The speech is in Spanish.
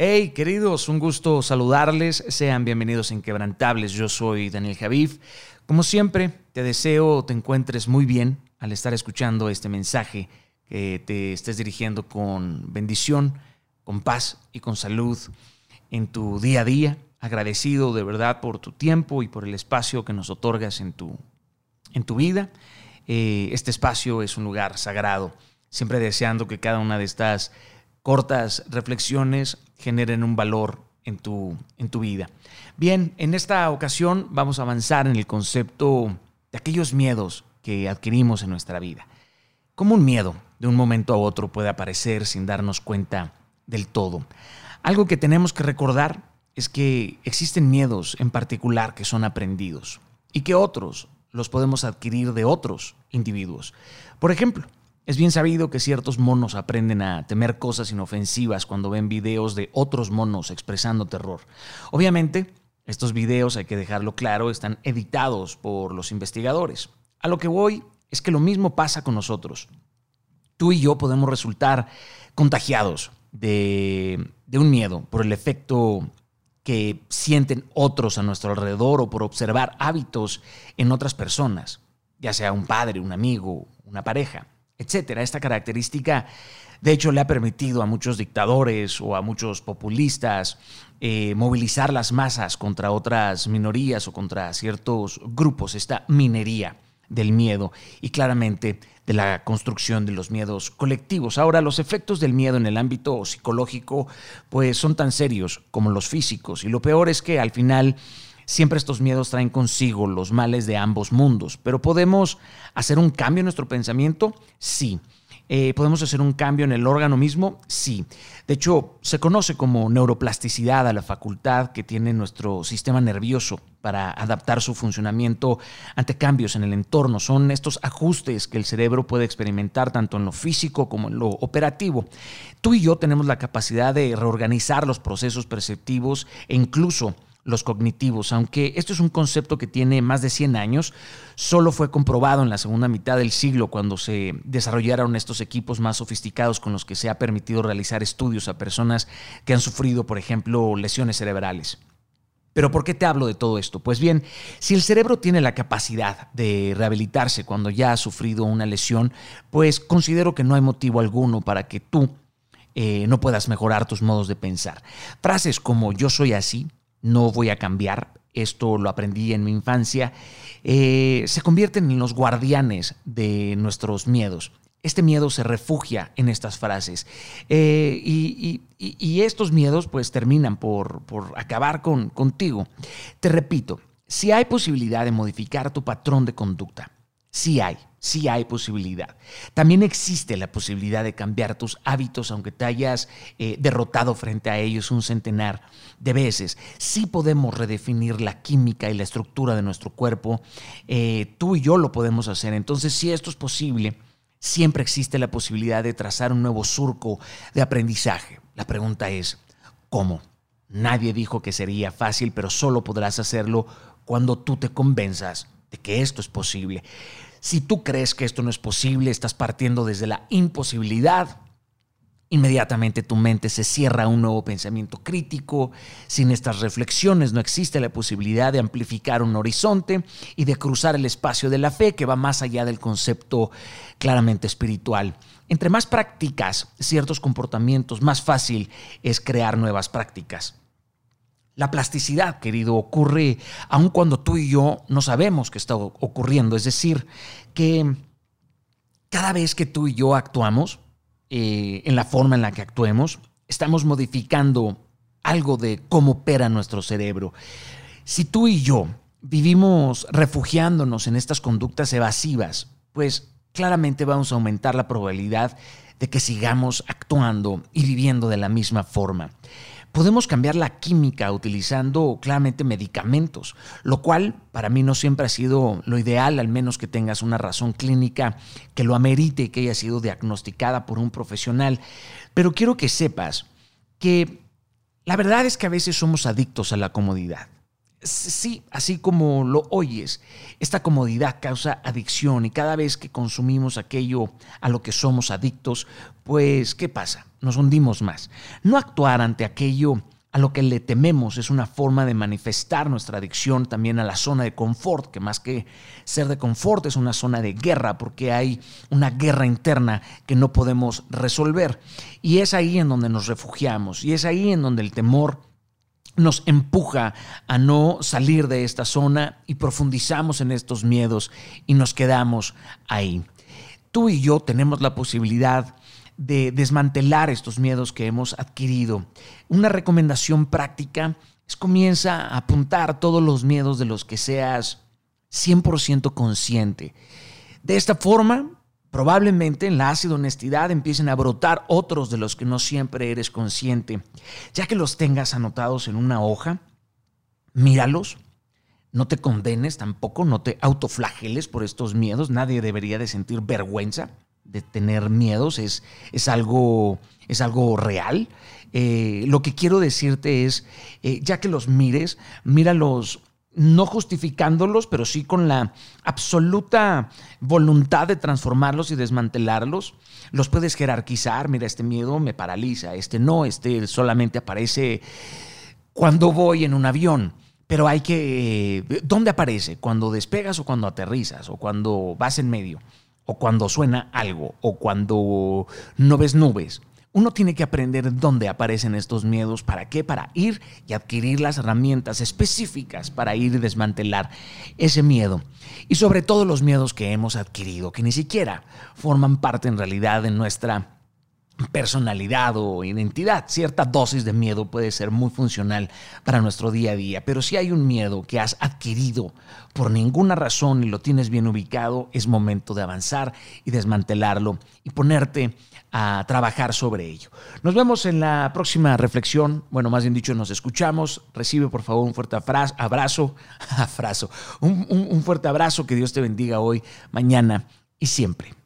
Hey, queridos, un gusto saludarles. Sean bienvenidos a Inquebrantables. Yo soy Daniel Javif. Como siempre, te deseo te encuentres muy bien al estar escuchando este mensaje, que te estés dirigiendo con bendición, con paz y con salud en tu día a día. Agradecido de verdad por tu tiempo y por el espacio que nos otorgas en tu, en tu vida. Eh, este espacio es un lugar sagrado. Siempre deseando que cada una de estas cortas reflexiones generen un valor en tu, en tu vida. Bien, en esta ocasión vamos a avanzar en el concepto de aquellos miedos que adquirimos en nuestra vida. Como un miedo de un momento a otro puede aparecer sin darnos cuenta del todo. Algo que tenemos que recordar es que existen miedos en particular que son aprendidos y que otros los podemos adquirir de otros individuos. Por ejemplo, es bien sabido que ciertos monos aprenden a temer cosas inofensivas cuando ven videos de otros monos expresando terror. Obviamente, estos videos, hay que dejarlo claro, están editados por los investigadores. A lo que voy es que lo mismo pasa con nosotros. Tú y yo podemos resultar contagiados de, un miedo por el efecto que sienten otros a nuestro alrededor o por observar hábitos en otras personas, ya sea un padre, un amigo, una pareja etcétera. Esta característica, de hecho, le ha permitido a muchos dictadores o a muchos populistas eh, movilizar las masas contra otras minorías o contra ciertos grupos, esta minería del miedo y claramente de la construcción de los miedos colectivos. Ahora, los efectos del miedo en el ámbito psicológico pues son tan serios como los físicos y lo peor es que al final Siempre estos miedos traen consigo los males de ambos mundos, pero ¿podemos hacer un cambio en nuestro pensamiento? Sí. Eh, ¿Podemos hacer un cambio en el órgano mismo? Sí. De hecho, se conoce como neuroplasticidad a la facultad que tiene nuestro sistema nervioso para adaptar su funcionamiento ante cambios en el entorno. Son estos ajustes que el cerebro puede experimentar tanto en lo físico como en lo operativo. Tú y yo tenemos la capacidad de reorganizar los procesos perceptivos e incluso los cognitivos. Aunque esto es un concepto que tiene más de 100 años, solo fue comprobado en la segunda mitad del siglo cuando se desarrollaron estos equipos más sofisticados con los que se ha permitido realizar estudios a personas que han sufrido, por ejemplo, lesiones cerebrales. Pero ¿por qué te hablo de todo esto? Pues bien, si el cerebro tiene la capacidad de rehabilitarse cuando ya ha sufrido una lesión, pues considero que no hay motivo alguno para que tú eh, no puedas mejorar tus modos de pensar. Frases como yo soy así, no voy a cambiar, esto lo aprendí en mi infancia, eh, se convierten en los guardianes de nuestros miedos. Este miedo se refugia en estas frases eh, y, estos miedos pues terminan por, por acabar con, contigo. Te repito, si hay posibilidad de modificar tu patrón de conducta, sí hay, sí hay posibilidad. También existe la posibilidad de cambiar tus hábitos, aunque te hayas eh, derrotado frente a ellos un centenar de veces. Sí podemos redefinir la química y la estructura de nuestro cuerpo. Eh, tú y yo lo podemos hacer. Entonces, si esto es posible, siempre existe la posibilidad de trazar un nuevo surco de aprendizaje. La pregunta es, ¿cómo? Nadie dijo que sería fácil, pero solo podrás hacerlo cuando tú te convenzas de que esto es posible. Si tú crees que esto no es posible, estás partiendo desde la imposibilidad. Inmediatamente tu mente se cierra a un nuevo pensamiento crítico. Sin estas reflexiones no existe la posibilidad de amplificar un horizonte y de cruzar el espacio de la fe que va más allá del concepto claramente espiritual. Entre más practicas ciertos comportamientos, más fácil es crear nuevas prácticas. La plasticidad, querido, ocurre aun cuando tú y yo no sabemos que está ocurriendo. Es decir, que cada vez que tú y yo actuamos, eh, en la forma en la que actuemos, estamos modificando algo de cómo opera nuestro cerebro. Si tú y yo vivimos refugiándonos en estas conductas evasivas, pues claramente vamos a aumentar la probabilidad de que sigamos actuando y viviendo de la misma forma. Podemos cambiar la química utilizando claramente medicamentos, lo cual para mí no siempre ha sido lo ideal, al menos que tengas una razón clínica que lo amerite y que haya sido diagnosticada por un profesional. Pero quiero que sepas que la verdad es que a veces somos adictos a la comodidad. Sí, así como lo oyes, esta comodidad causa adicción y cada vez que consumimos aquello a lo que somos adictos, pues ¿qué pasa? Nos hundimos más. No actuar ante aquello a lo que le tememos es una forma de manifestar nuestra adicción también a la zona de confort, que más que ser de confort es una zona de guerra, porque hay una guerra interna que no podemos resolver. Y es ahí en donde nos refugiamos, y es ahí en donde el temor nos empuja a no salir de esta zona y profundizamos en estos miedos y nos quedamos ahí. Tú y yo tenemos la posibilidad de desmantelar estos miedos que hemos adquirido. Una recomendación práctica es comienza a apuntar todos los miedos de los que seas 100% consciente. De esta forma, Probablemente en la ácida honestidad empiecen a brotar otros de los que no siempre eres consciente. Ya que los tengas anotados en una hoja, míralos, no te condenes tampoco, no te autoflageles por estos miedos. Nadie debería de sentir vergüenza de tener miedos, es, es, algo, es algo real. Eh, lo que quiero decirte es, eh, ya que los mires, míralos no justificándolos, pero sí con la absoluta voluntad de transformarlos y desmantelarlos. Los puedes jerarquizar, mira, este miedo me paraliza, este no, este solamente aparece cuando voy en un avión. Pero hay que... ¿Dónde aparece? ¿Cuando despegas o cuando aterrizas? ¿O cuando vas en medio? ¿O cuando suena algo? ¿O cuando no ves nubes? Uno tiene que aprender dónde aparecen estos miedos, para qué, para ir y adquirir las herramientas específicas para ir y desmantelar ese miedo. Y sobre todo los miedos que hemos adquirido, que ni siquiera forman parte en realidad de nuestra personalidad o identidad. Cierta dosis de miedo puede ser muy funcional para nuestro día a día, pero si hay un miedo que has adquirido por ninguna razón y lo tienes bien ubicado, es momento de avanzar y desmantelarlo y ponerte a trabajar sobre ello. Nos vemos en la próxima reflexión, bueno, más bien dicho, nos escuchamos. Recibe por favor un fuerte abrazo, abrazo, un, un fuerte abrazo, que Dios te bendiga hoy, mañana y siempre.